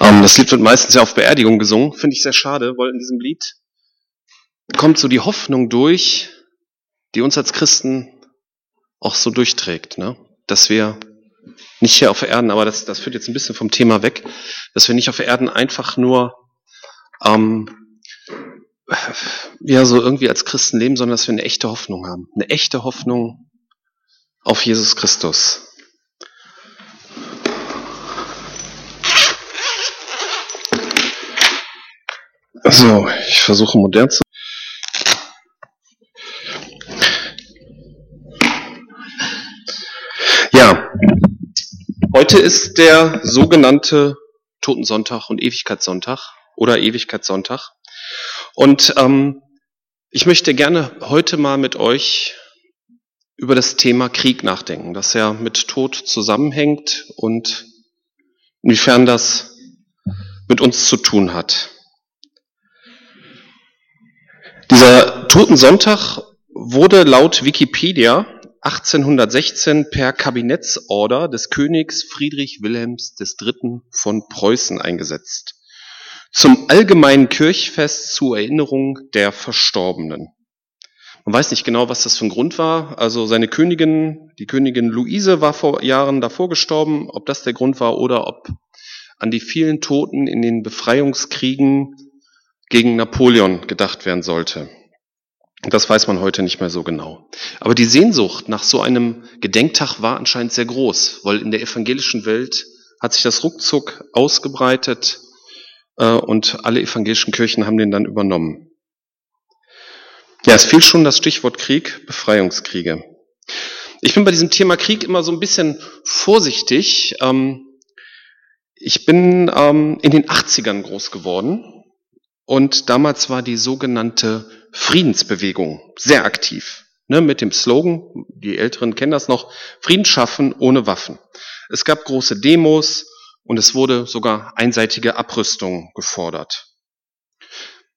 Ähm, das Lied wird meistens ja auf Beerdigung gesungen, finde ich sehr schade, weil in diesem Lied kommt so die Hoffnung durch, die uns als Christen auch so durchträgt, ne? dass wir nicht hier auf Erden, aber das, das führt jetzt ein bisschen vom Thema weg, dass wir nicht auf Erden einfach nur ähm, ja so irgendwie als Christen leben, sondern dass wir eine echte Hoffnung haben, eine echte Hoffnung auf Jesus Christus. So, ich versuche modern zu. Ja, heute ist der sogenannte Totensonntag und Ewigkeitssonntag oder Ewigkeitssonntag. Und ähm, ich möchte gerne heute mal mit euch über das Thema Krieg nachdenken, das ja mit Tod zusammenhängt und inwiefern das mit uns zu tun hat. Dieser Totensonntag wurde laut Wikipedia 1816 per Kabinettsorder des Königs Friedrich Wilhelms III. von Preußen eingesetzt. Zum allgemeinen Kirchfest zur Erinnerung der Verstorbenen. Man weiß nicht genau, was das für ein Grund war. Also seine Königin, die Königin Luise war vor Jahren davor gestorben. Ob das der Grund war oder ob an die vielen Toten in den Befreiungskriegen gegen Napoleon gedacht werden sollte. Das weiß man heute nicht mehr so genau. Aber die Sehnsucht nach so einem Gedenktag war anscheinend sehr groß, weil in der evangelischen Welt hat sich das ruckzuck ausgebreitet äh, und alle evangelischen Kirchen haben den dann übernommen. Ja, es fiel schon das Stichwort Krieg, Befreiungskriege. Ich bin bei diesem Thema Krieg immer so ein bisschen vorsichtig. Ähm, ich bin ähm, in den 80ern groß geworden und damals war die sogenannte Friedensbewegung sehr aktiv. Ne, mit dem Slogan, die Älteren kennen das noch, Frieden schaffen ohne Waffen. Es gab große Demos und es wurde sogar einseitige Abrüstung gefordert.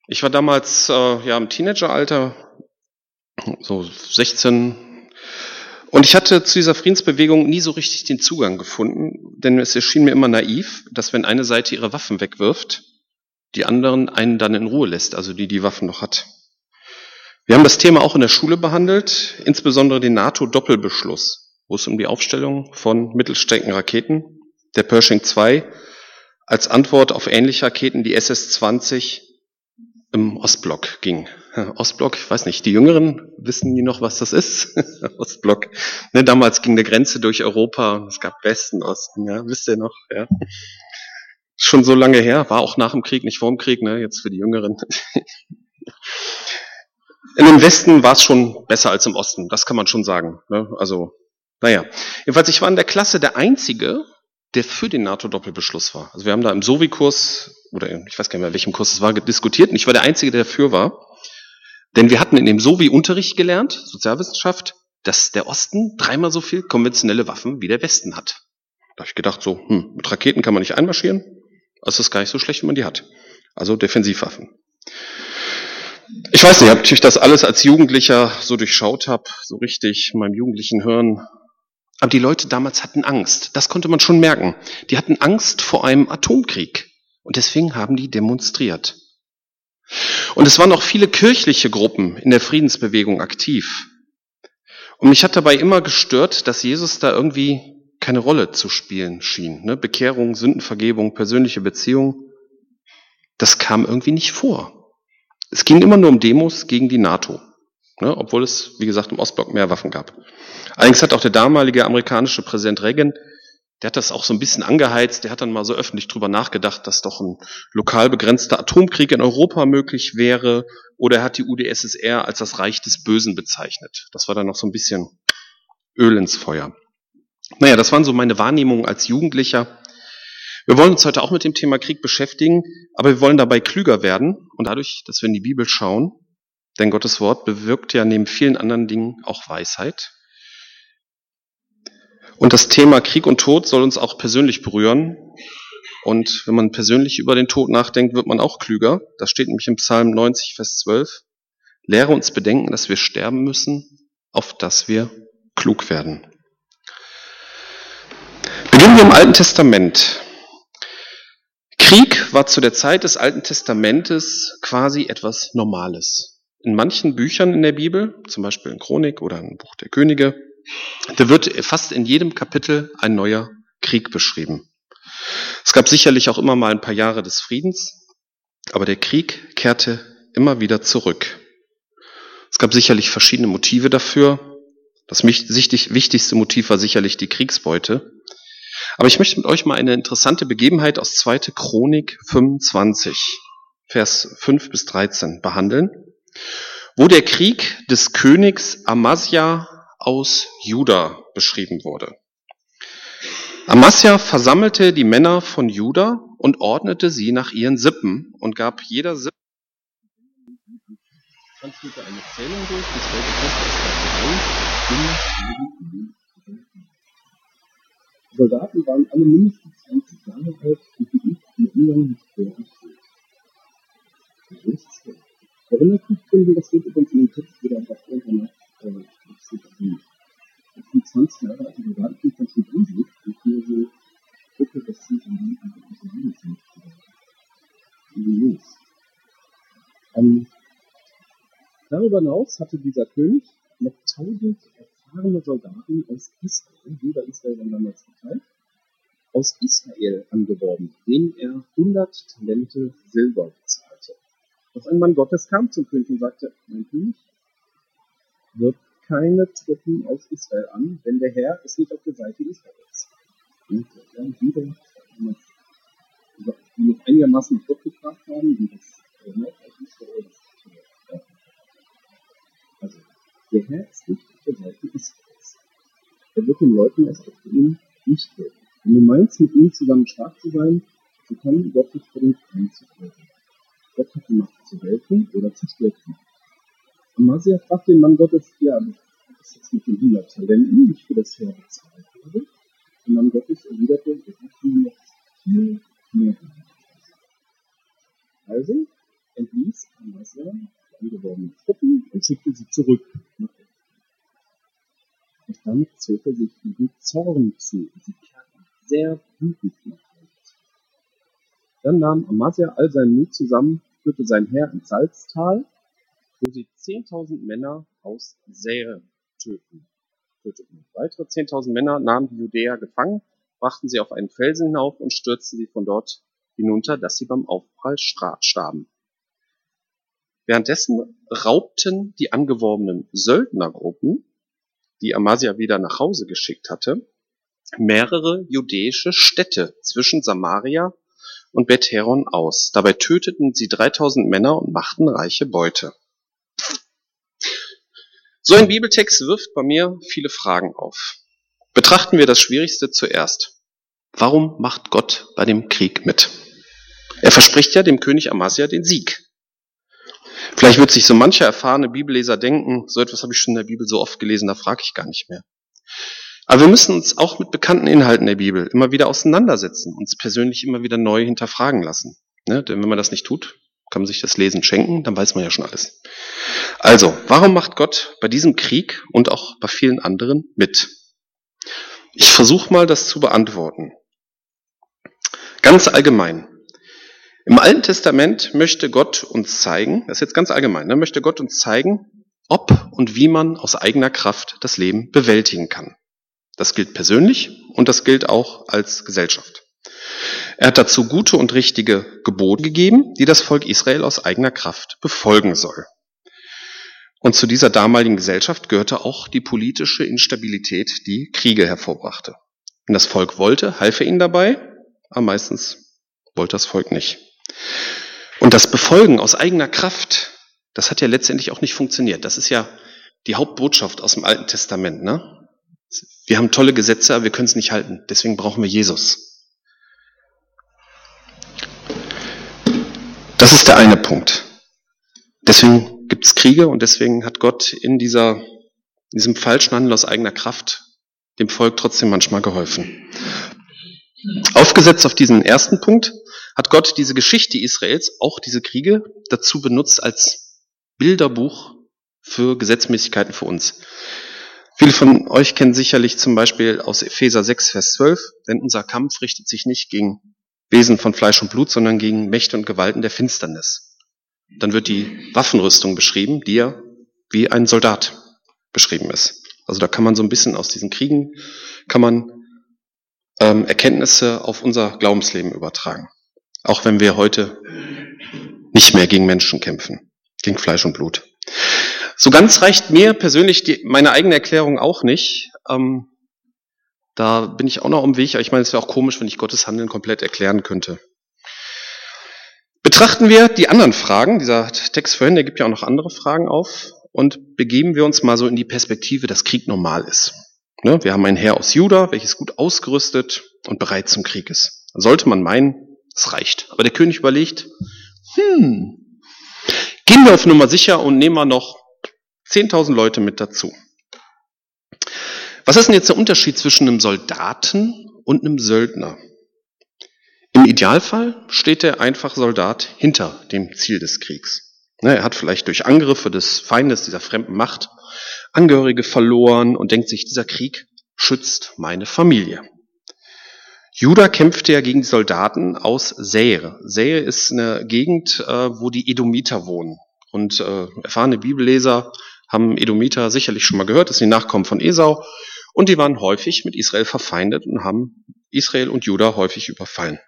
Ich war damals äh, ja im Teenageralter, so 16, und ich hatte zu dieser Friedensbewegung nie so richtig den Zugang gefunden, denn es erschien mir immer naiv, dass wenn eine Seite ihre Waffen wegwirft, die anderen einen dann in Ruhe lässt, also die die Waffen noch hat. Wir haben das Thema auch in der Schule behandelt, insbesondere den NATO-Doppelbeschluss, wo es um die Aufstellung von Mittelstreckenraketen, der Pershing 2, als Antwort auf ähnliche Raketen, die SS-20 im Ostblock ging. Ostblock, ich weiß nicht, die Jüngeren wissen die noch, was das ist? Ostblock. Ne, damals ging eine Grenze durch Europa, es gab Westen, Osten, ja, wisst ihr noch, ja schon so lange her, war auch nach dem Krieg, nicht vor dem Krieg, ne, jetzt für die Jüngeren. In dem Westen war es schon besser als im Osten, das kann man schon sagen. Ne? Also, naja. Jedenfalls, ich war in der Klasse der Einzige, der für den NATO-Doppelbeschluss war. Also wir haben da im Sovi-Kurs, oder ich weiß gar nicht mehr, welchem Kurs es war, diskutiert, und ich war der Einzige, der dafür war. Denn wir hatten in dem Sovi-Unterricht gelernt, Sozialwissenschaft, dass der Osten dreimal so viel konventionelle Waffen wie der Westen hat. Da habe ich gedacht, so, hm, mit Raketen kann man nicht einmarschieren, also ist gar nicht so schlecht, wenn man die hat. Also Defensivwaffen. Ich weiß nicht, ob ich das alles als Jugendlicher so durchschaut habe, so richtig in meinem jugendlichen Hirn. Aber die Leute damals hatten Angst. Das konnte man schon merken. Die hatten Angst vor einem Atomkrieg. Und deswegen haben die demonstriert. Und es waren auch viele kirchliche Gruppen in der Friedensbewegung aktiv. Und mich hat dabei immer gestört, dass Jesus da irgendwie keine Rolle zu spielen schien. Ne? Bekehrung, Sündenvergebung, persönliche Beziehung, das kam irgendwie nicht vor. Es ging immer nur um Demos gegen die NATO, ne? obwohl es, wie gesagt, im Ostblock mehr Waffen gab. Allerdings hat auch der damalige amerikanische Präsident Reagan, der hat das auch so ein bisschen angeheizt, der hat dann mal so öffentlich drüber nachgedacht, dass doch ein lokal begrenzter Atomkrieg in Europa möglich wäre, oder er hat die UdSSR als das Reich des Bösen bezeichnet. Das war dann noch so ein bisschen Öl ins Feuer. Naja, das waren so meine Wahrnehmungen als Jugendlicher. Wir wollen uns heute auch mit dem Thema Krieg beschäftigen, aber wir wollen dabei klüger werden und dadurch, dass wir in die Bibel schauen, denn Gottes Wort bewirkt ja neben vielen anderen Dingen auch Weisheit. Und das Thema Krieg und Tod soll uns auch persönlich berühren. Und wenn man persönlich über den Tod nachdenkt, wird man auch klüger. Das steht nämlich im Psalm 90, Vers 12. Lehre uns bedenken, dass wir sterben müssen, auf dass wir klug werden. Beginnen wir im Alten Testament. Krieg war zu der Zeit des Alten Testamentes quasi etwas Normales. In manchen Büchern in der Bibel, zum Beispiel in Chronik oder im Buch der Könige, da wird fast in jedem Kapitel ein neuer Krieg beschrieben. Es gab sicherlich auch immer mal ein paar Jahre des Friedens, aber der Krieg kehrte immer wieder zurück. Es gab sicherlich verschiedene Motive dafür. Das wichtigste Motiv war sicherlich die Kriegsbeute. Aber ich möchte mit euch mal eine interessante Begebenheit aus 2. Chronik 25, Vers 5 bis 13 behandeln, wo der Krieg des Königs Amasia aus Juda beschrieben wurde. Amasia versammelte die Männer von Juda und ordnete sie nach ihren Sippen und gab jeder Sippe eine Zählung durch, bis Soldaten waren alle mindestens 20 Jahre alt und geübt im Umgang mit Schwer und Schild. Erinnert mich drin, das wird übrigens in dem Text wieder auf irgendeiner äh, Das sind 20 Jahre alte Soldaten, die ganz schön gruselig und hier so gucke, dass sie in die einfach Leben sind. Wie los? Ähm, Darüber hinaus hatte dieser König noch tausend erfahrene Soldaten aus Israel, Juda Israel war damals aus Israel angeworben, denen er 100 Talente Silber bezahlte. Doch ein Mann Gottes kam zum König und sagte, mein König, wird keine Truppen aus Israel an, denn der Herr ist nicht auf der Seite Israels. Und ja, wieder, die noch einigermaßen gefragt haben, wie das aus Israel, das also, der Herr ist nicht auf der Seite Israels. Er wird den Leuten aus ihm nicht helfen. Wenn du meinst, mit ihm zusammen stark zu sein, so kann Gott dich vor den Feind zu. Gott hat die Macht zu helfen oder zu stürzen. Amasia fragt den Mann Gottes, ja, was ist jetzt mit den 100 Talenten, die ich für das Heer bezahlt habe? Der Mann Gottes erwiderte, er hat mir noch viel mehr Also entließ Amasia angeworbenen Truppen und schickte sie zurück nach Und dann zog er sich ihren Zorn zu und sie sehr nach Hause. Dann nahm Amasia all seinen Mut zusammen, führte sein Heer ins Salztal, wo sie 10.000 Männer aus Säre töten, töteten. Weitere 10.000 Männer nahmen die Judäer gefangen, brachten sie auf einen Felsen hinauf und stürzten sie von dort hinunter, dass sie beim Aufprall starben. Währenddessen raubten die angeworbenen Söldnergruppen, die Amasia wieder nach Hause geschickt hatte, mehrere judäische Städte zwischen Samaria und Beth-Heron aus. Dabei töteten sie 3000 Männer und machten reiche Beute. So ein Bibeltext wirft bei mir viele Fragen auf. Betrachten wir das Schwierigste zuerst. Warum macht Gott bei dem Krieg mit? Er verspricht ja dem König Amasia den Sieg. Vielleicht wird sich so mancher erfahrene Bibelleser denken, so etwas habe ich schon in der Bibel so oft gelesen, da frage ich gar nicht mehr. Aber wir müssen uns auch mit bekannten Inhalten der Bibel immer wieder auseinandersetzen, uns persönlich immer wieder neu hinterfragen lassen. Ne? Denn wenn man das nicht tut, kann man sich das Lesen schenken, dann weiß man ja schon alles. Also, warum macht Gott bei diesem Krieg und auch bei vielen anderen mit? Ich versuche mal, das zu beantworten. Ganz allgemein. Im Alten Testament möchte Gott uns zeigen, das ist jetzt ganz allgemein, ne, möchte Gott uns zeigen, ob und wie man aus eigener Kraft das Leben bewältigen kann. Das gilt persönlich und das gilt auch als Gesellschaft. Er hat dazu gute und richtige Gebote gegeben, die das Volk Israel aus eigener Kraft befolgen soll. Und zu dieser damaligen Gesellschaft gehörte auch die politische Instabilität, die Kriege hervorbrachte. Wenn das Volk wollte, half er ihnen dabei, aber meistens wollte das Volk nicht. Und das Befolgen aus eigener Kraft, das hat ja letztendlich auch nicht funktioniert. Das ist ja die Hauptbotschaft aus dem Alten Testament. Ne? Wir haben tolle Gesetze, aber wir können es nicht halten. Deswegen brauchen wir Jesus. Das ist der eine Punkt. Deswegen gibt es Kriege und deswegen hat Gott in dieser, in diesem falschen Handel aus eigener Kraft dem Volk trotzdem manchmal geholfen. Aufgesetzt auf diesen ersten Punkt hat Gott diese Geschichte Israels, auch diese Kriege, dazu benutzt als Bilderbuch für Gesetzmäßigkeiten für uns. Viele von euch kennen sicherlich zum Beispiel aus Epheser 6, Vers 12, denn unser Kampf richtet sich nicht gegen Wesen von Fleisch und Blut, sondern gegen Mächte und Gewalten der Finsternis. Dann wird die Waffenrüstung beschrieben, die ja wie ein Soldat beschrieben ist. Also da kann man so ein bisschen aus diesen Kriegen, kann man ähm, Erkenntnisse auf unser Glaubensleben übertragen. Auch wenn wir heute nicht mehr gegen Menschen kämpfen, gegen Fleisch und Blut. So ganz reicht mir persönlich die, meine eigene Erklärung auch nicht. Ähm, da bin ich auch noch am Weg. Ich meine, es wäre auch komisch, wenn ich Gottes Handeln komplett erklären könnte. Betrachten wir die anderen Fragen. Dieser Text vorhin, der gibt ja auch noch andere Fragen auf. Und begeben wir uns mal so in die Perspektive, dass Krieg normal ist. Ne? Wir haben ein Heer aus Juda, welches gut ausgerüstet und bereit zum Krieg ist. Sollte man meinen, es reicht. Aber der König überlegt, hm, gehen wir auf Nummer sicher und nehmen wir noch 10.000 Leute mit dazu. Was ist denn jetzt der Unterschied zwischen einem Soldaten und einem Söldner? Im Idealfall steht der einfache Soldat hinter dem Ziel des Kriegs. Er hat vielleicht durch Angriffe des Feindes, dieser fremden Macht, Angehörige verloren und denkt sich, dieser Krieg schützt meine Familie. Judah kämpfte ja gegen die Soldaten aus Säre. Säre ist eine Gegend, äh, wo die Edomiter wohnen. Und äh, erfahrene Bibelleser haben Edomiter sicherlich schon mal gehört, das sind die Nachkommen von Esau. Und die waren häufig mit Israel verfeindet und haben Israel und Judah häufig überfallen.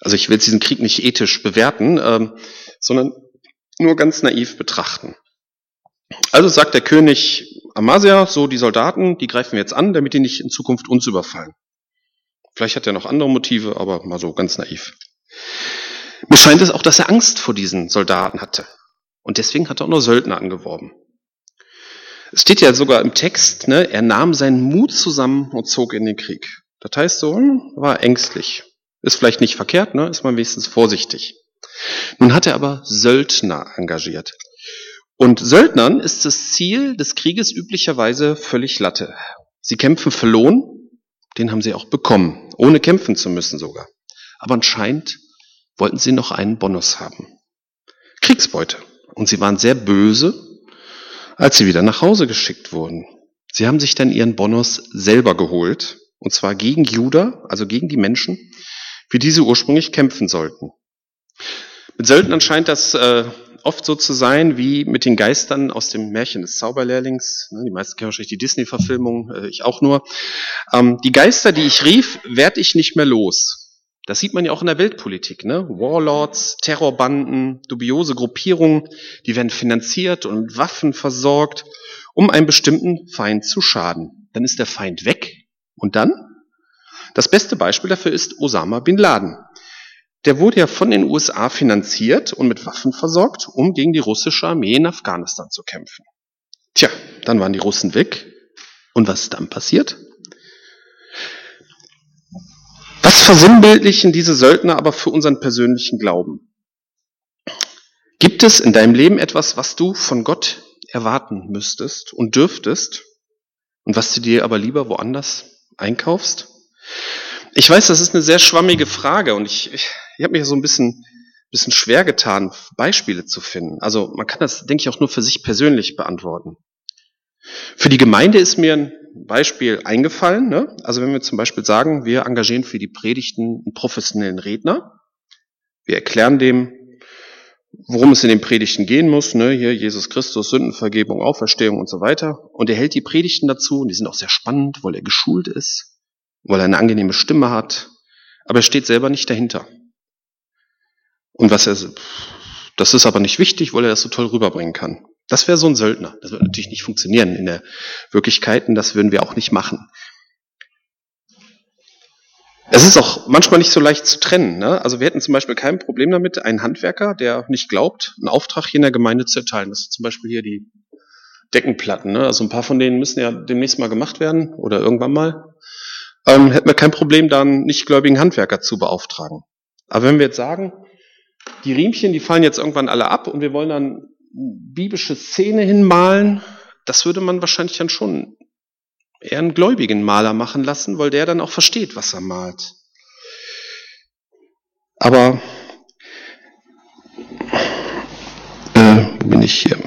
Also ich will diesen Krieg nicht ethisch bewerten, ähm, sondern nur ganz naiv betrachten. Also sagt der König Amasia, so die Soldaten, die greifen wir jetzt an, damit die nicht in Zukunft uns überfallen. Vielleicht hat er noch andere Motive, aber mal so ganz naiv. Mir scheint es auch, dass er Angst vor diesen Soldaten hatte. Und deswegen hat er auch noch Söldner angeworben. Es steht ja sogar im Text, ne, er nahm seinen Mut zusammen und zog in den Krieg. Das heißt so, war ängstlich. Ist vielleicht nicht verkehrt, ne, ist man wenigstens vorsichtig. Nun hat er aber Söldner engagiert. Und Söldnern ist das Ziel des Krieges üblicherweise völlig Latte. Sie kämpfen für Lohn, den haben sie auch bekommen, ohne kämpfen zu müssen sogar. Aber anscheinend wollten sie noch einen Bonus haben. Kriegsbeute. Und sie waren sehr böse, als sie wieder nach Hause geschickt wurden. Sie haben sich dann ihren Bonus selber geholt, und zwar gegen Juda, also gegen die Menschen, für die sie ursprünglich kämpfen sollten. Mit Söldnern scheint das äh, oft so zu sein wie mit den Geistern aus dem Märchen des Zauberlehrlings. Ne, die meisten kennen wahrscheinlich die Disney-Verfilmung, äh, ich auch nur. Ähm, die Geister, die ich rief, werd ich nicht mehr los. Das sieht man ja auch in der Weltpolitik. Ne? Warlords, Terrorbanden, dubiose Gruppierungen, die werden finanziert und Waffen versorgt, um einem bestimmten Feind zu schaden. Dann ist der Feind weg. Und dann? Das beste Beispiel dafür ist Osama bin Laden der wurde ja von den USA finanziert und mit Waffen versorgt, um gegen die russische Armee in Afghanistan zu kämpfen. Tja, dann waren die Russen weg. Und was ist dann passiert? Was versinnbildlichen diese Söldner aber für unseren persönlichen Glauben? Gibt es in deinem Leben etwas, was du von Gott erwarten müsstest und dürftest und was du dir aber lieber woanders einkaufst? Ich weiß, das ist eine sehr schwammige Frage und ich, ich, ich habe mich so ein bisschen, bisschen schwer getan, Beispiele zu finden. Also man kann das, denke ich, auch nur für sich persönlich beantworten. Für die Gemeinde ist mir ein Beispiel eingefallen. Ne? Also wenn wir zum Beispiel sagen, wir engagieren für die Predigten einen professionellen Redner, wir erklären dem, worum es in den Predigten gehen muss, ne? hier Jesus Christus, Sündenvergebung, Auferstehung und so weiter. Und er hält die Predigten dazu und die sind auch sehr spannend, weil er geschult ist weil er eine angenehme Stimme hat, aber er steht selber nicht dahinter. Und was er, das ist aber nicht wichtig, weil er das so toll rüberbringen kann. Das wäre so ein Söldner. Das wird natürlich nicht funktionieren in der Wirklichkeit und das würden wir auch nicht machen. Es ist auch manchmal nicht so leicht zu trennen. Ne? Also wir hätten zum Beispiel kein Problem damit, einen Handwerker, der nicht glaubt, einen Auftrag hier in der Gemeinde zu erteilen. Das ist zum Beispiel hier die Deckenplatten. Ne? Also ein paar von denen müssen ja demnächst mal gemacht werden oder irgendwann mal ähm, hätten wir kein Problem, da einen nichtgläubigen Handwerker zu beauftragen. Aber wenn wir jetzt sagen, die Riemchen, die fallen jetzt irgendwann alle ab und wir wollen dann biblische Szene hinmalen, das würde man wahrscheinlich dann schon eher einen gläubigen Maler machen lassen, weil der dann auch versteht, was er malt. Aber äh, bin ich hier?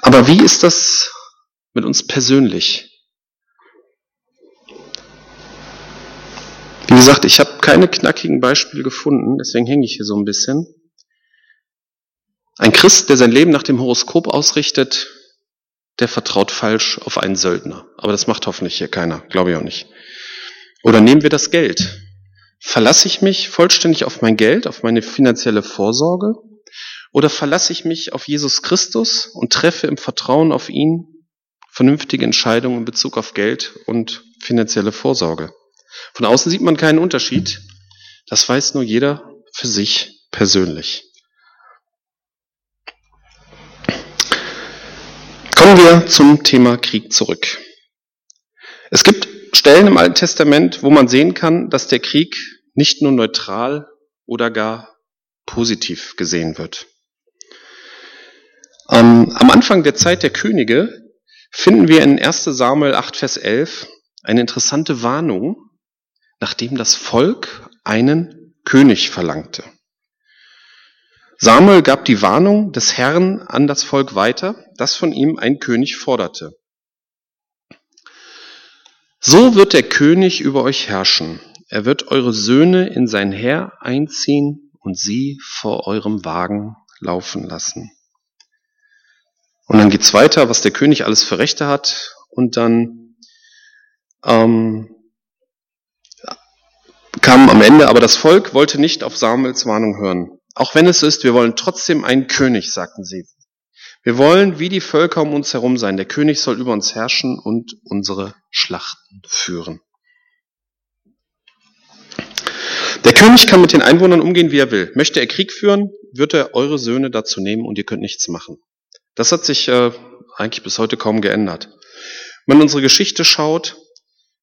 Aber wie ist das mit uns persönlich? Wie gesagt, ich habe keine knackigen Beispiele gefunden, deswegen hänge ich hier so ein bisschen. Ein Christ, der sein Leben nach dem Horoskop ausrichtet, der vertraut falsch auf einen Söldner. Aber das macht hoffentlich hier keiner, glaube ich auch nicht. Oder nehmen wir das Geld. Verlasse ich mich vollständig auf mein Geld, auf meine finanzielle Vorsorge? Oder verlasse ich mich auf Jesus Christus und treffe im Vertrauen auf ihn vernünftige Entscheidungen in Bezug auf Geld und finanzielle Vorsorge? Von außen sieht man keinen Unterschied. Das weiß nur jeder für sich persönlich. Kommen wir zum Thema Krieg zurück. Es gibt Stellen im Alten Testament, wo man sehen kann, dass der Krieg nicht nur neutral oder gar positiv gesehen wird. Am Anfang der Zeit der Könige finden wir in 1 Samuel 8, Vers 11 eine interessante Warnung, nachdem das Volk einen König verlangte. Samuel gab die Warnung des Herrn an das Volk weiter, das von ihm ein König forderte. So wird der König über euch herrschen. Er wird eure Söhne in sein Heer einziehen und sie vor eurem Wagen laufen lassen. Und dann geht's weiter, was der König alles für Rechte hat. Und dann ähm, kam am Ende, aber das Volk wollte nicht auf Samuels Warnung hören. Auch wenn es ist, wir wollen trotzdem einen König, sagten sie. Wir wollen wie die Völker um uns herum sein. Der König soll über uns herrschen und unsere Schlachten führen. Der König kann mit den Einwohnern umgehen, wie er will. Möchte er Krieg führen, wird er eure Söhne dazu nehmen und ihr könnt nichts machen. Das hat sich äh, eigentlich bis heute kaum geändert. Wenn man unsere Geschichte schaut,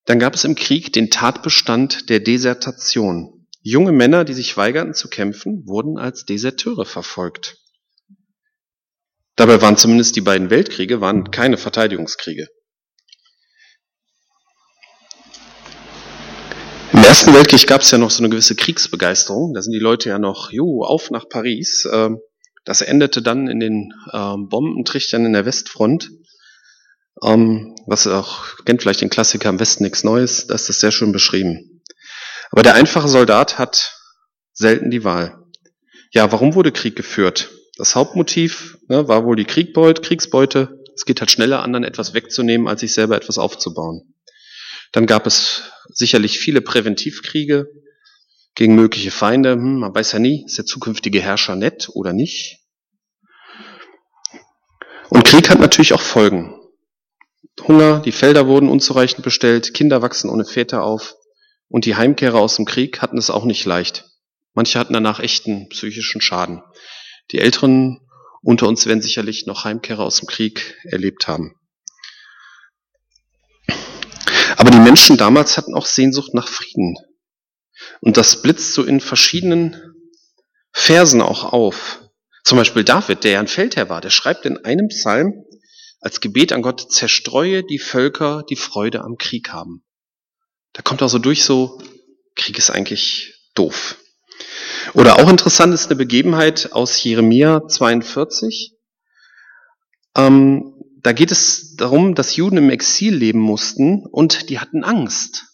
dann gab es im Krieg den Tatbestand der Desertation. Junge Männer, die sich weigerten zu kämpfen, wurden als Deserteure verfolgt. Dabei waren zumindest die beiden Weltkriege waren keine Verteidigungskriege. Im Ersten Weltkrieg gab es ja noch so eine gewisse Kriegsbegeisterung. Da sind die Leute ja noch, jo, auf nach Paris. Ähm, das endete dann in den ähm, Bombentrichtern in der Westfront. Ähm, was auch, kennt vielleicht den Klassiker im Westen nichts Neues, da ist das sehr schön beschrieben. Aber der einfache Soldat hat selten die Wahl. Ja, warum wurde Krieg geführt? Das Hauptmotiv ne, war wohl die Kriegbeute, Kriegsbeute. Es geht halt schneller, anderen etwas wegzunehmen, als sich selber etwas aufzubauen. Dann gab es sicherlich viele Präventivkriege gegen mögliche Feinde. Hm, man weiß ja nie, ist der zukünftige Herrscher nett oder nicht. Und Krieg hat natürlich auch Folgen. Hunger, die Felder wurden unzureichend bestellt, Kinder wachsen ohne Väter auf und die Heimkehrer aus dem Krieg hatten es auch nicht leicht. Manche hatten danach echten psychischen Schaden. Die Älteren unter uns werden sicherlich noch Heimkehrer aus dem Krieg erlebt haben. Aber die Menschen damals hatten auch Sehnsucht nach Frieden. Und das blitzt so in verschiedenen Versen auch auf. Zum Beispiel David, der ja ein Feldherr war, der schreibt in einem Psalm als Gebet an Gott, zerstreue die Völker, die Freude am Krieg haben. Da kommt auch so durch so, Krieg ist eigentlich doof. Oder auch interessant ist eine Begebenheit aus Jeremia 42. Ähm, da geht es darum, dass Juden im Exil leben mussten und die hatten Angst.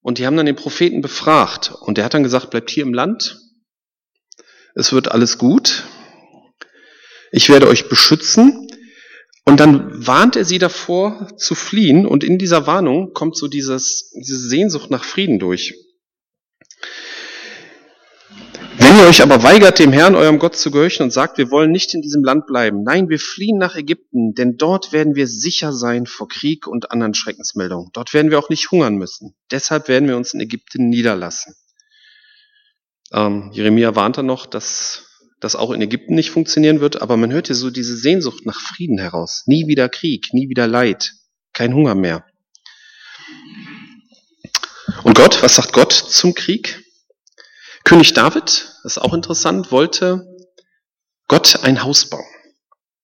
Und die haben dann den Propheten befragt und der hat dann gesagt, bleibt hier im Land, es wird alles gut, ich werde euch beschützen. Und dann warnt er sie davor zu fliehen und in dieser Warnung kommt so dieses, diese Sehnsucht nach Frieden durch. Wenn ihr euch aber weigert, dem Herrn, eurem Gott zu gehorchen und sagt, wir wollen nicht in diesem Land bleiben, nein, wir fliehen nach Ägypten, denn dort werden wir sicher sein vor Krieg und anderen Schreckensmeldungen. Dort werden wir auch nicht hungern müssen. Deshalb werden wir uns in Ägypten niederlassen. Ähm, Jeremia warnt dann noch, dass das auch in Ägypten nicht funktionieren wird, aber man hört hier so diese Sehnsucht nach Frieden heraus. Nie wieder Krieg, nie wieder Leid, kein Hunger mehr. Und Gott, was sagt Gott zum Krieg? König David, das ist auch interessant, wollte Gott ein Haus bauen.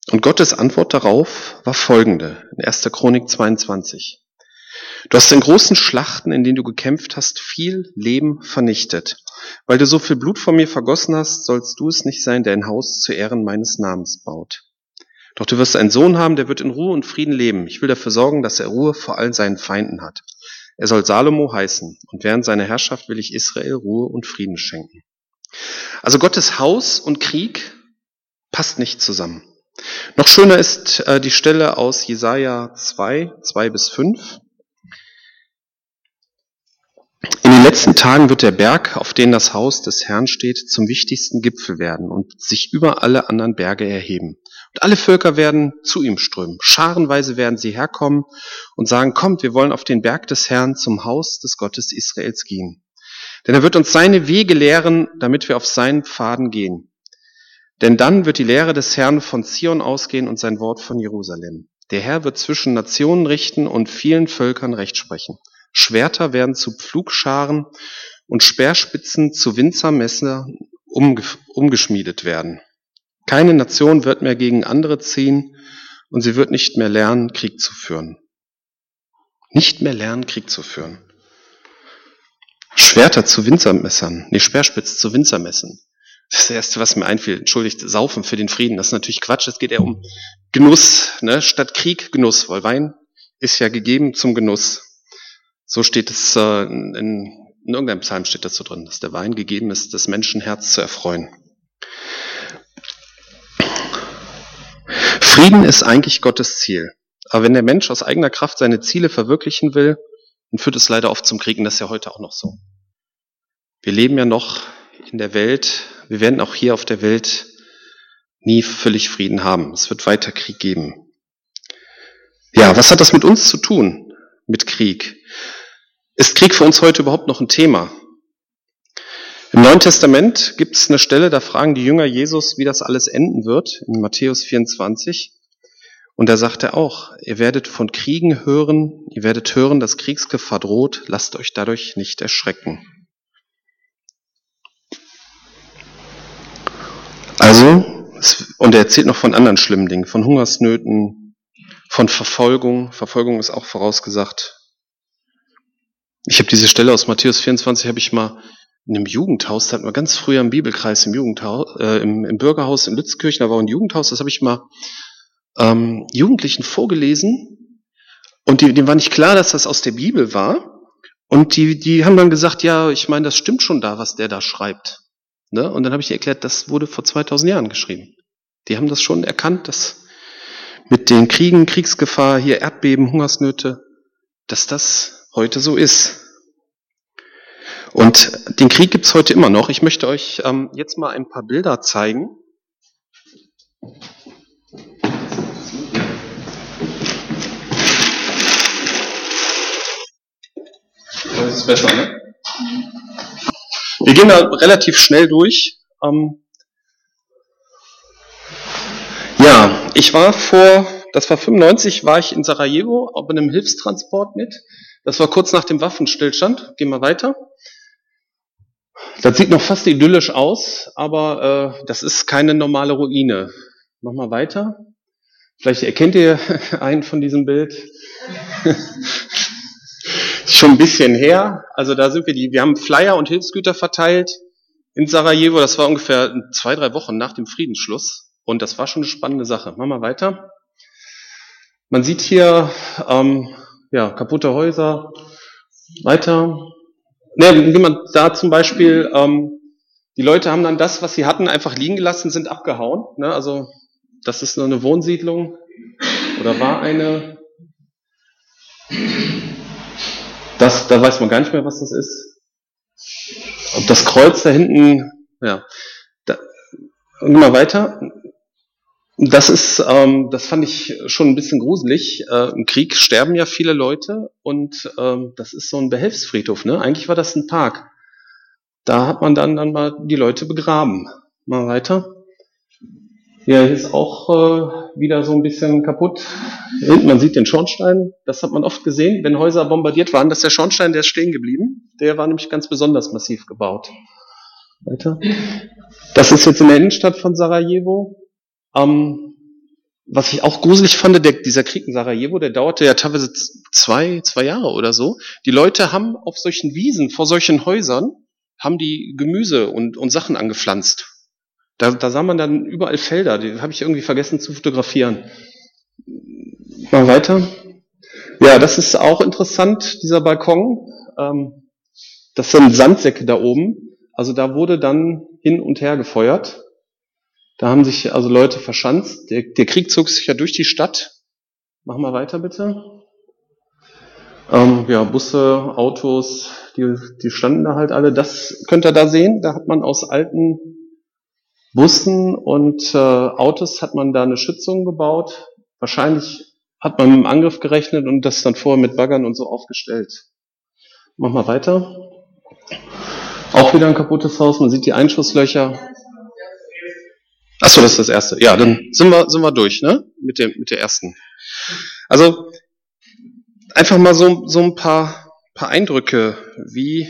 Und Gottes Antwort darauf war folgende, in 1. Chronik 22. Du hast in großen Schlachten, in denen du gekämpft hast, viel Leben vernichtet. Weil du so viel Blut von mir vergossen hast, sollst du es nicht sein, der ein Haus zu Ehren meines Namens baut. Doch du wirst einen Sohn haben, der wird in Ruhe und Frieden leben. Ich will dafür sorgen, dass er Ruhe vor all seinen Feinden hat. Er soll Salomo heißen und während seiner Herrschaft will ich Israel Ruhe und Frieden schenken. Also Gottes Haus und Krieg passt nicht zusammen. Noch schöner ist äh, die Stelle aus Jesaja 2, 2 bis 5. In den letzten Tagen wird der Berg, auf dem das Haus des Herrn steht, zum wichtigsten Gipfel werden und sich über alle anderen Berge erheben. Und alle Völker werden zu ihm strömen. Scharenweise werden sie herkommen und sagen, kommt, wir wollen auf den Berg des Herrn zum Haus des Gottes Israels gehen. Denn er wird uns seine Wege lehren, damit wir auf seinen Pfaden gehen. Denn dann wird die Lehre des Herrn von Zion ausgehen und sein Wort von Jerusalem. Der Herr wird zwischen Nationen richten und vielen Völkern Recht sprechen. Schwerter werden zu Pflugscharen und Speerspitzen zu Winzermesser umgeschmiedet werden. Keine Nation wird mehr gegen andere ziehen und sie wird nicht mehr lernen, Krieg zu führen. Nicht mehr lernen, Krieg zu führen. Schwerter zu Winzermessern, nee, Speerspitz zu Winzermessen. Das ist das Erste, was mir einfiel. Entschuldigt, Saufen für den Frieden. Das ist natürlich Quatsch. Es geht eher um Genuss, ne? statt Krieg Genuss, weil Wein ist ja gegeben zum Genuss. So steht es äh, in, in irgendeinem Psalm steht dazu drin, dass der Wein gegeben ist, das Menschenherz zu erfreuen. Frieden ist eigentlich Gottes Ziel. Aber wenn der Mensch aus eigener Kraft seine Ziele verwirklichen will, dann führt es leider oft zum Krieg. Und das ist ja heute auch noch so. Wir leben ja noch in der Welt, wir werden auch hier auf der Welt nie völlig Frieden haben. Es wird weiter Krieg geben. Ja, was hat das mit uns zu tun, mit Krieg? Ist Krieg für uns heute überhaupt noch ein Thema? Im Neuen Testament gibt es eine Stelle, da fragen die Jünger Jesus, wie das alles enden wird, in Matthäus 24. Und da sagt er auch, ihr werdet von Kriegen hören, ihr werdet hören, dass Kriegsgefahr droht, lasst euch dadurch nicht erschrecken. Also, und er erzählt noch von anderen schlimmen Dingen, von Hungersnöten, von Verfolgung. Verfolgung ist auch vorausgesagt. Ich habe diese Stelle aus Matthäus 24, habe ich mal in einem Jugendhaus, da hatten wir ganz früher im Bibelkreis im Jugendhaus, äh, im, im Bürgerhaus in Lützkirchen, da war ein Jugendhaus, das habe ich mal ähm, Jugendlichen vorgelesen und die, dem war nicht klar, dass das aus der Bibel war. Und die, die haben dann gesagt, ja, ich meine, das stimmt schon da, was der da schreibt. Ne? Und dann habe ich erklärt, das wurde vor 2000 Jahren geschrieben. Die haben das schon erkannt, dass mit den Kriegen, Kriegsgefahr, hier Erdbeben, Hungersnöte, dass das heute so ist. Und den Krieg gibt's heute immer noch. Ich möchte euch ähm, jetzt mal ein paar Bilder zeigen. Das ist besser, ne? Wir gehen da relativ schnell durch. Ähm ja, ich war vor, das war 95, war ich in Sarajevo bei einem Hilfstransport mit. Das war kurz nach dem Waffenstillstand. Gehen wir weiter. Das sieht noch fast idyllisch aus, aber äh, das ist keine normale Ruine. Mach mal weiter. Vielleicht erkennt ihr einen von diesem Bild. Schon ein bisschen her. Also da sind wir die. Wir haben Flyer und Hilfsgüter verteilt in Sarajevo. Das war ungefähr zwei, drei Wochen nach dem Friedensschluss. Und das war schon eine spannende Sache. Mach mal weiter. Man sieht hier ähm, ja, kaputte Häuser. Weiter. Ne, wie man da zum Beispiel, ähm, die Leute haben dann das, was sie hatten, einfach liegen gelassen, sind abgehauen. Ne? Also das ist nur eine Wohnsiedlung oder war eine. Das, da weiß man gar nicht mehr, was das ist. Ob das Kreuz da hinten, ja. Da, gehen wir weiter. Das ist, ähm, das fand ich schon ein bisschen gruselig. Äh, Im Krieg sterben ja viele Leute und ähm, das ist so ein Behelfsfriedhof. Ne? Eigentlich war das ein Park. Da hat man dann dann mal die Leute begraben. Mal weiter. Ja, hier ist auch äh, wieder so ein bisschen kaputt. Hinten, man sieht den Schornstein. Das hat man oft gesehen, wenn Häuser bombardiert waren. Das ist der Schornstein, der ist stehen geblieben. Der war nämlich ganz besonders massiv gebaut. Weiter. Das ist jetzt in der Innenstadt von Sarajevo. Ähm, was ich auch gruselig fand, der, dieser Krieg in Sarajevo, der dauerte ja teilweise zwei, zwei Jahre oder so. Die Leute haben auf solchen Wiesen, vor solchen Häusern, haben die Gemüse und, und Sachen angepflanzt. Da, da sah man dann überall Felder, die habe ich irgendwie vergessen zu fotografieren. Mal weiter. Ja, das ist auch interessant, dieser Balkon. Ähm, das sind Sandsäcke da oben. Also da wurde dann hin und her gefeuert. Da haben sich also Leute verschanzt. Der, der Krieg zog sich ja durch die Stadt. Mach mal weiter bitte. Ähm, ja, Busse, Autos, die, die standen da halt alle. Das könnt ihr da sehen. Da hat man aus alten Bussen und äh, Autos hat man da eine Schützung gebaut. Wahrscheinlich hat man mit dem Angriff gerechnet und das dann vorher mit Baggern und so aufgestellt. Mach mal weiter. Auch wieder ein kaputtes Haus. Man sieht die Einschusslöcher. Achso, das ist das erste. Ja, dann sind wir, sind wir durch, ne? Mit dem, mit der ersten. Also, einfach mal so, so ein paar, paar Eindrücke, wie,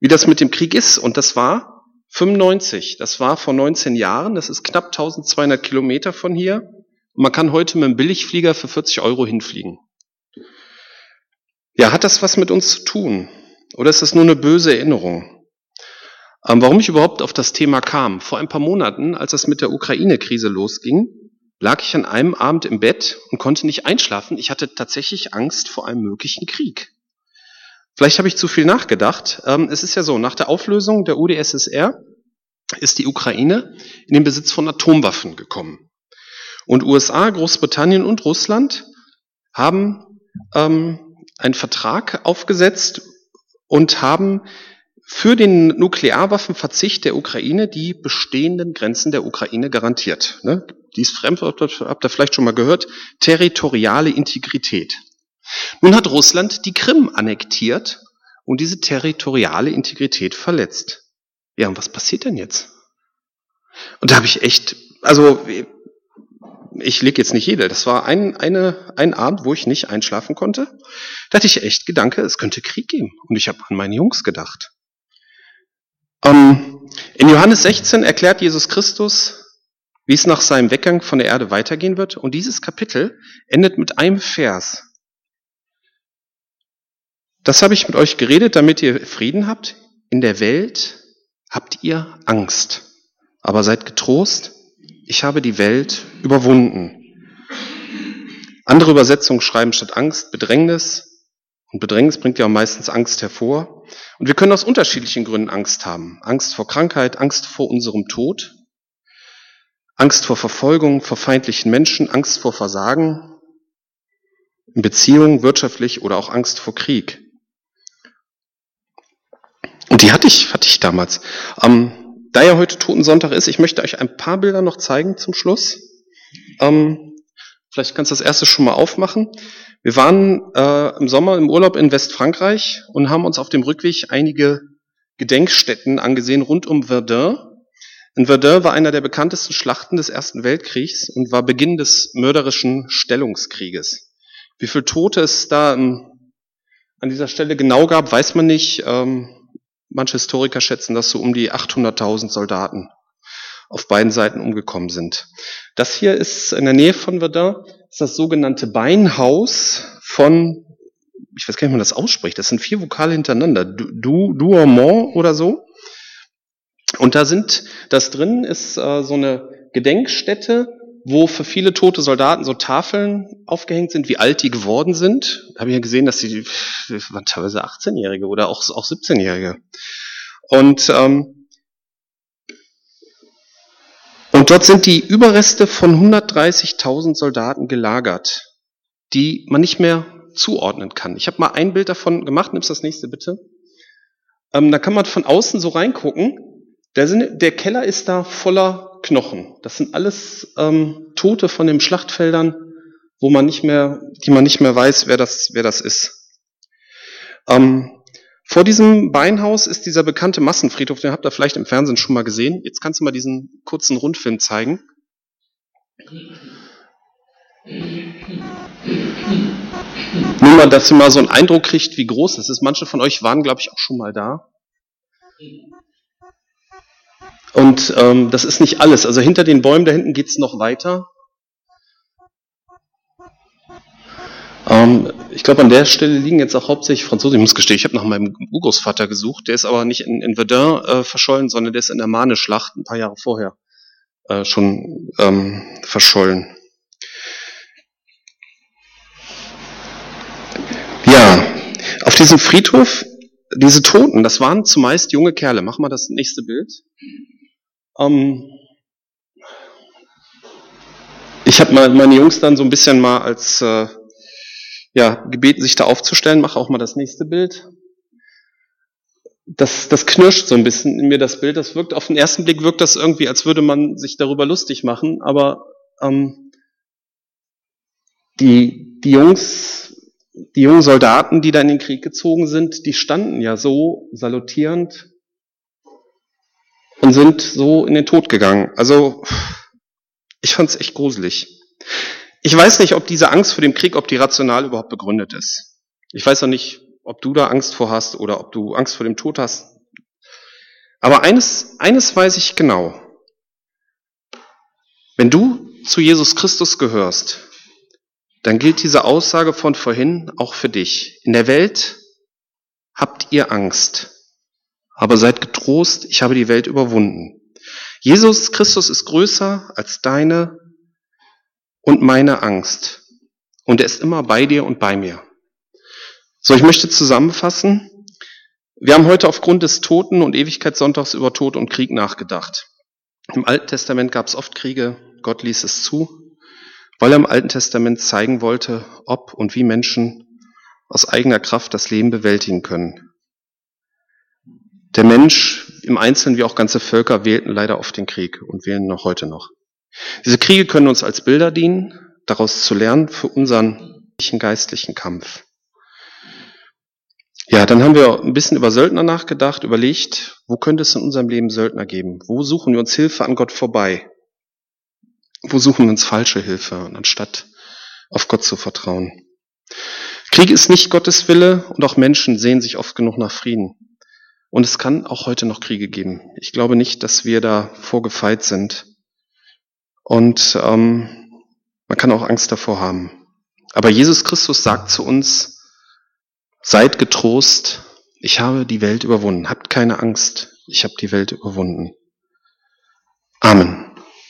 wie das mit dem Krieg ist. Und das war 95. Das war vor 19 Jahren. Das ist knapp 1200 Kilometer von hier. Und man kann heute mit einem Billigflieger für 40 Euro hinfliegen. Ja, hat das was mit uns zu tun? Oder ist das nur eine böse Erinnerung? Ähm, warum ich überhaupt auf das Thema kam. Vor ein paar Monaten, als es mit der Ukraine-Krise losging, lag ich an einem Abend im Bett und konnte nicht einschlafen. Ich hatte tatsächlich Angst vor einem möglichen Krieg. Vielleicht habe ich zu viel nachgedacht. Ähm, es ist ja so, nach der Auflösung der UdSSR ist die Ukraine in den Besitz von Atomwaffen gekommen. Und USA, Großbritannien und Russland haben ähm, einen Vertrag aufgesetzt und haben für den Nuklearwaffenverzicht der Ukraine die bestehenden Grenzen der Ukraine garantiert. Ne? Dies Fremdwort habt ihr vielleicht schon mal gehört, territoriale Integrität. Nun hat Russland die Krim annektiert und diese territoriale Integrität verletzt. Ja, und was passiert denn jetzt? Und da habe ich echt, also ich lege jetzt nicht jede, das war ein, eine, ein Abend, wo ich nicht einschlafen konnte. Da hatte ich echt Gedanke, es könnte Krieg geben. Und ich habe an meine Jungs gedacht. Ähm, in Johannes 16 erklärt Jesus Christus, wie es nach seinem Weggang von der Erde weitergehen wird. Und dieses Kapitel endet mit einem Vers. Das habe ich mit euch geredet, damit ihr Frieden habt. In der Welt habt ihr Angst. Aber seid getrost, ich habe die Welt überwunden. Andere Übersetzungen schreiben statt Angst Bedrängnis. Und Bedrängnis bringt ja meistens Angst hervor. Und wir können aus unterschiedlichen Gründen Angst haben. Angst vor Krankheit, Angst vor unserem Tod, Angst vor Verfolgung, vor feindlichen Menschen, Angst vor Versagen in Beziehungen, wirtschaftlich oder auch Angst vor Krieg. Und die hatte ich, hatte ich damals. Ähm, da ja heute Totensonntag ist, ich möchte euch ein paar Bilder noch zeigen zum Schluss. Ähm, vielleicht kannst du das erste schon mal aufmachen. Wir waren äh, im Sommer im Urlaub in Westfrankreich und haben uns auf dem Rückweg einige Gedenkstätten angesehen rund um Verdun. In Verdun war einer der bekanntesten Schlachten des Ersten Weltkriegs und war Beginn des mörderischen Stellungskrieges. Wie viele Tote es da ähm, an dieser Stelle genau gab, weiß man nicht. Ähm, manche Historiker schätzen, dass so um die 800.000 Soldaten auf beiden Seiten umgekommen sind. Das hier ist in der Nähe von Verdun, ist das sogenannte Beinhaus von, ich weiß gar nicht, wie man das ausspricht, das sind vier Vokale hintereinander, du, Douaumont oder so. Und da sind, das drin ist äh, so eine Gedenkstätte, wo für viele tote Soldaten so Tafeln aufgehängt sind, wie alt die geworden sind. Da habe ich ja gesehen, dass sie waren teilweise 18-Jährige oder auch, auch 17-Jährige. Und ähm, Und dort sind die Überreste von 130.000 Soldaten gelagert, die man nicht mehr zuordnen kann. Ich habe mal ein Bild davon gemacht, nimmst das nächste bitte. Ähm, da kann man von außen so reingucken. Der, der, Keller ist da voller Knochen. Das sind alles ähm, Tote von den Schlachtfeldern, wo man nicht mehr, die man nicht mehr weiß, wer das, wer das ist. Ähm, vor diesem Beinhaus ist dieser bekannte Massenfriedhof, den habt ihr vielleicht im Fernsehen schon mal gesehen. Jetzt kannst du mal diesen kurzen Rundfilm zeigen. Nur mal, dass ihr mal so einen Eindruck kriegt, wie groß das ist. Manche von euch waren, glaube ich, auch schon mal da. Und ähm, das ist nicht alles. Also hinter den Bäumen da hinten geht's noch weiter. Ähm, ich glaube, an der Stelle liegen jetzt auch hauptsächlich Franzosen. Ich muss gestehen, ich habe nach meinem Urgroßvater gesucht. Der ist aber nicht in, in Verdun äh, verschollen, sondern der ist in der Marne-Schlacht ein paar Jahre vorher äh, schon ähm, verschollen. diesem Friedhof, diese Toten, das waren zumeist junge Kerle. Mach mal das nächste Bild. Ähm, ich habe meine Jungs dann so ein bisschen mal als äh, ja, gebeten, sich da aufzustellen. Mach auch mal das nächste Bild. Das, das knirscht so ein bisschen in mir das Bild. Das wirkt auf den ersten Blick wirkt das irgendwie, als würde man sich darüber lustig machen. Aber ähm, die, die Jungs, die jungen Soldaten, die da in den Krieg gezogen sind, die standen ja so salutierend und sind so in den Tod gegangen. Also ich fand es echt gruselig. Ich weiß nicht, ob diese Angst vor dem Krieg, ob die rational überhaupt begründet ist. Ich weiß auch nicht, ob du da Angst vor hast oder ob du Angst vor dem Tod hast. Aber eines, eines weiß ich genau. Wenn du zu Jesus Christus gehörst, dann gilt diese Aussage von vorhin auch für dich. In der Welt habt ihr Angst, aber seid getrost, ich habe die Welt überwunden. Jesus Christus ist größer als deine und meine Angst. Und er ist immer bei dir und bei mir. So, ich möchte zusammenfassen. Wir haben heute aufgrund des Toten- und Ewigkeitssonntags über Tod und Krieg nachgedacht. Im Alten Testament gab es oft Kriege, Gott ließ es zu, weil er im Alten Testament zeigen wollte, ob und wie Menschen aus eigener Kraft das Leben bewältigen können. Der Mensch im Einzelnen wie auch ganze Völker wählten leider oft den Krieg und wählen noch heute noch. Diese Kriege können uns als Bilder dienen, daraus zu lernen für unseren geistlichen Kampf. Ja, dann haben wir ein bisschen über Söldner nachgedacht, überlegt, wo könnte es in unserem Leben Söldner geben? Wo suchen wir uns Hilfe an Gott vorbei? Wo suchen wir uns falsche Hilfe, anstatt auf Gott zu vertrauen? Krieg ist nicht Gottes Wille und auch Menschen sehen sich oft genug nach Frieden. Und es kann auch heute noch Kriege geben. Ich glaube nicht, dass wir da vorgefeit sind. Und ähm, man kann auch Angst davor haben. Aber Jesus Christus sagt zu uns, seid getrost, ich habe die Welt überwunden. Habt keine Angst, ich habe die Welt überwunden. Amen.